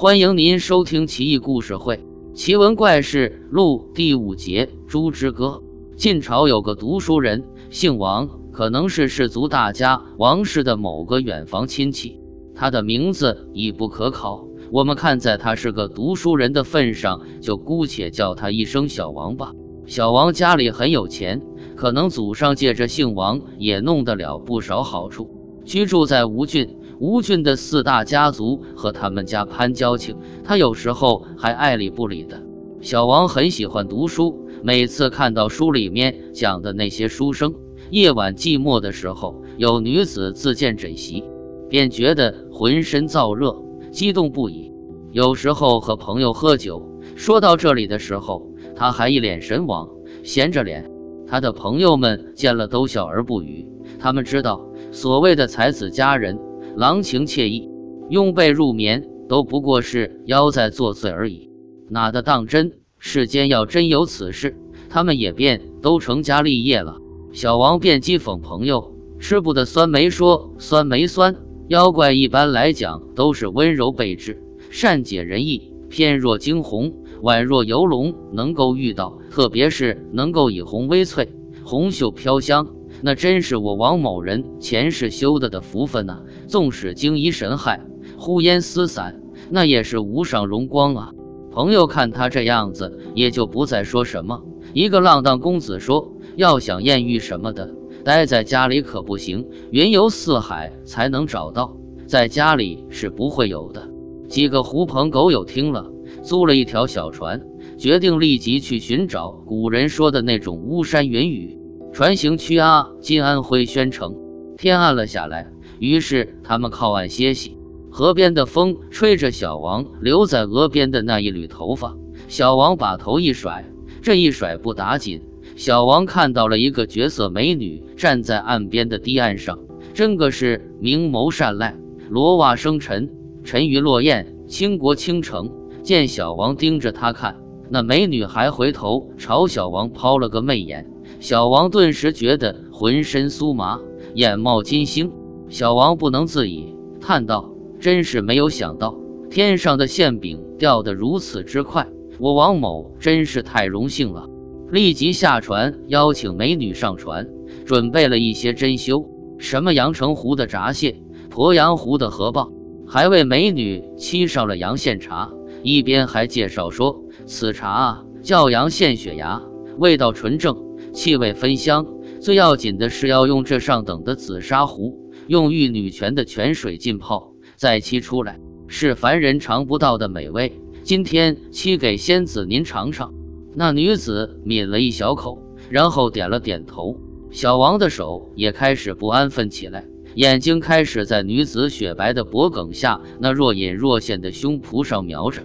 欢迎您收听《奇异故事会·奇闻怪事录》第五节《猪之歌》。晋朝有个读书人，姓王，可能是氏族大家王氏的某个远房亲戚。他的名字已不可考，我们看在他是个读书人的份上，就姑且叫他一声小王吧。小王家里很有钱，可能祖上借着姓王也弄得了不少好处，居住在吴郡。吴郡的四大家族和他们家攀交情，他有时候还爱理不理的。小王很喜欢读书，每次看到书里面讲的那些书生，夜晚寂寞的时候有女子自荐枕席，便觉得浑身燥热，激动不已。有时候和朋友喝酒，说到这里的时候，他还一脸神往，闲着脸。他的朋友们见了都笑而不语，他们知道所谓的才子佳人。郎情妾意，拥被入眠，都不过是妖在作祟而已，哪得当真？世间要真有此事，他们也便都成家立业了。小王便讥讽朋友：“吃不得酸梅，说酸梅酸。妖怪一般来讲都是温柔备至，善解人意，翩若惊鸿，宛若游龙，能够遇到，特别是能够以红微翠，红袖飘香。”那真是我王某人前世修得的福分呐！纵使惊疑神害，呼烟丝散，那也是无上荣光啊！朋友看他这样子，也就不再说什么。一个浪荡公子说：“要想艳遇什么的，待在家里可不行，云游四海才能找到，在家里是不会有的。”几个狐朋狗友听了，租了一条小船，决定立即去寻找古人说的那种巫山云雨。船行曲阿今安徽宣城，天暗了下来，于是他们靠岸歇息。河边的风吹着小王留在额边的那一缕头发，小王把头一甩，这一甩不打紧，小王看到了一个绝色美女站在岸边的堤岸上，真个是明眸善睐，罗袜生尘，沉鱼落雁，倾国倾城。见小王盯着她看，那美女还回头朝小王抛了个媚眼。小王顿时觉得浑身酥麻，眼冒金星。小王不能自已，叹道：“真是没有想到，天上的馅饼掉得如此之快。我王某真是太荣幸了。”立即下船邀请美女上船，准备了一些珍馐，什么阳澄湖的闸蟹、鄱阳湖的河蚌，还为美女沏上了阳羡茶。一边还介绍说：“此茶，叫阳羡雪芽，味道纯正。”气味芬香，最要紧的是要用这上等的紫砂壶，用玉女泉的泉水浸泡，再沏出来，是凡人尝不到的美味。今天沏给仙子您尝尝。那女子抿了一小口，然后点了点头。小王的手也开始不安分起来，眼睛开始在女子雪白的脖颈下那若隐若现的胸脯上瞄着。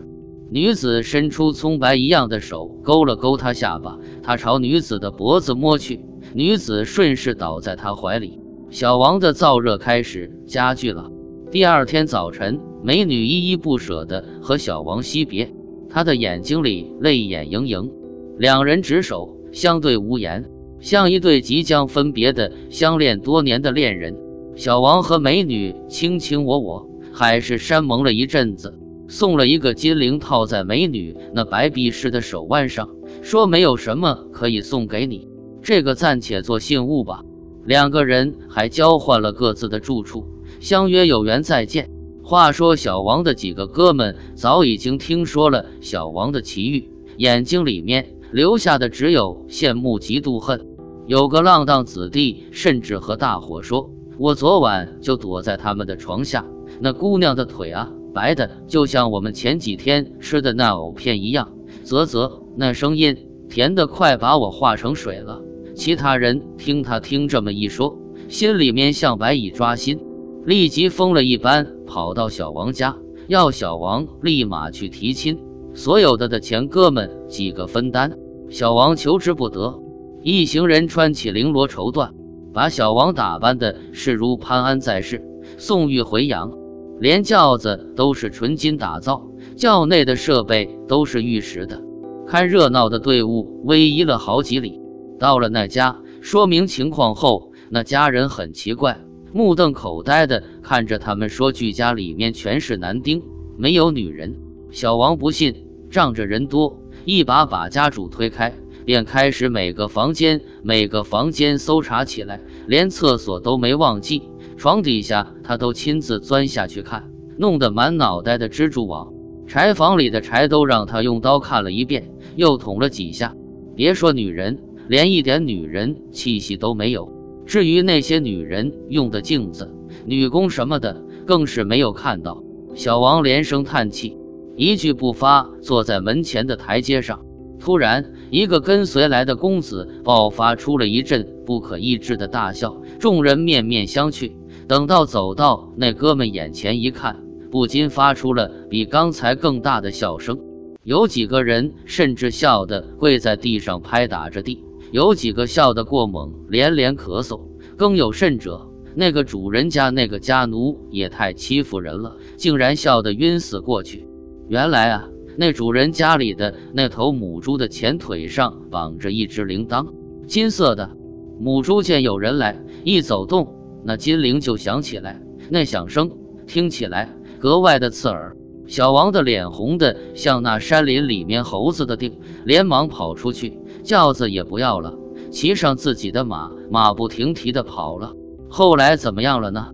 女子伸出葱白一样的手，勾了勾他下巴。他朝女子的脖子摸去，女子顺势倒在他怀里。小王的燥热开始加剧了。第二天早晨，美女依依不舍地和小王惜别，她的眼睛里泪眼盈盈。两人执手相对无言，像一对即将分别的相恋多年的恋人。小王和美女卿卿我我，海誓山盟了一阵子。送了一个金铃套在美女那白璧似的手腕上，说没有什么可以送给你，这个暂且做信物吧。两个人还交换了各自的住处，相约有缘再见。话说小王的几个哥们早已经听说了小王的奇遇，眼睛里面留下的只有羡慕、嫉妒、恨。有个浪荡子弟甚至和大伙说：“我昨晚就躲在他们的床下，那姑娘的腿啊！”白的就像我们前几天吃的那藕片一样，啧啧，那声音甜的快把我化成水了。其他人听他听这么一说，心里面像白蚁抓心，立即疯了一般跑到小王家，要小王立马去提亲，所有的的钱哥们几个分担。小王求之不得，一行人穿起绫罗绸缎，把小王打扮的是如潘安在世，送玉回阳。连轿子都是纯金打造，轿内的设备都是玉石的。看热闹的队伍逶迤了好几里，到了那家，说明情况后，那家人很奇怪，目瞪口呆的看着他们，说：“俱家里面全是男丁，没有女人。小王不信，仗着人多，一把把家主推开，便开始每个房间每个房间搜查起来，连厕所都没忘记，床底下他都亲自钻下去看，弄得满脑袋的蜘蛛网。柴房里的柴都让他用刀看了一遍，又捅了几下。别说女人，连一点女人气息都没有。至于那些女人用的镜子、女工什么的，更是没有看到。小王连声叹气，一句不发，坐在门前的台阶上。突然，一个跟随来的公子爆发出了一阵不可抑制的大笑，众人面面相觑。等到走到那哥们眼前一看，不禁发出了比刚才更大的笑声。有几个人甚至笑得跪在地上拍打着地。有几个笑得过猛，连连咳嗽；更有甚者，那个主人家那个家奴也太欺负人了，竟然笑得晕死过去。原来啊，那主人家里的那头母猪的前腿上绑着一只铃铛，金色的。母猪见有人来，一走动，那金铃就响起来，那响声听起来格外的刺耳。小王的脸红的像那山林里面猴子的腚，连忙跑出去。轿子也不要了，骑上自己的马，马不停蹄的跑了。后来怎么样了呢？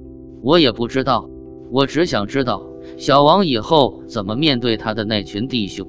我也不知道。我只想知道小王以后怎么面对他的那群弟兄。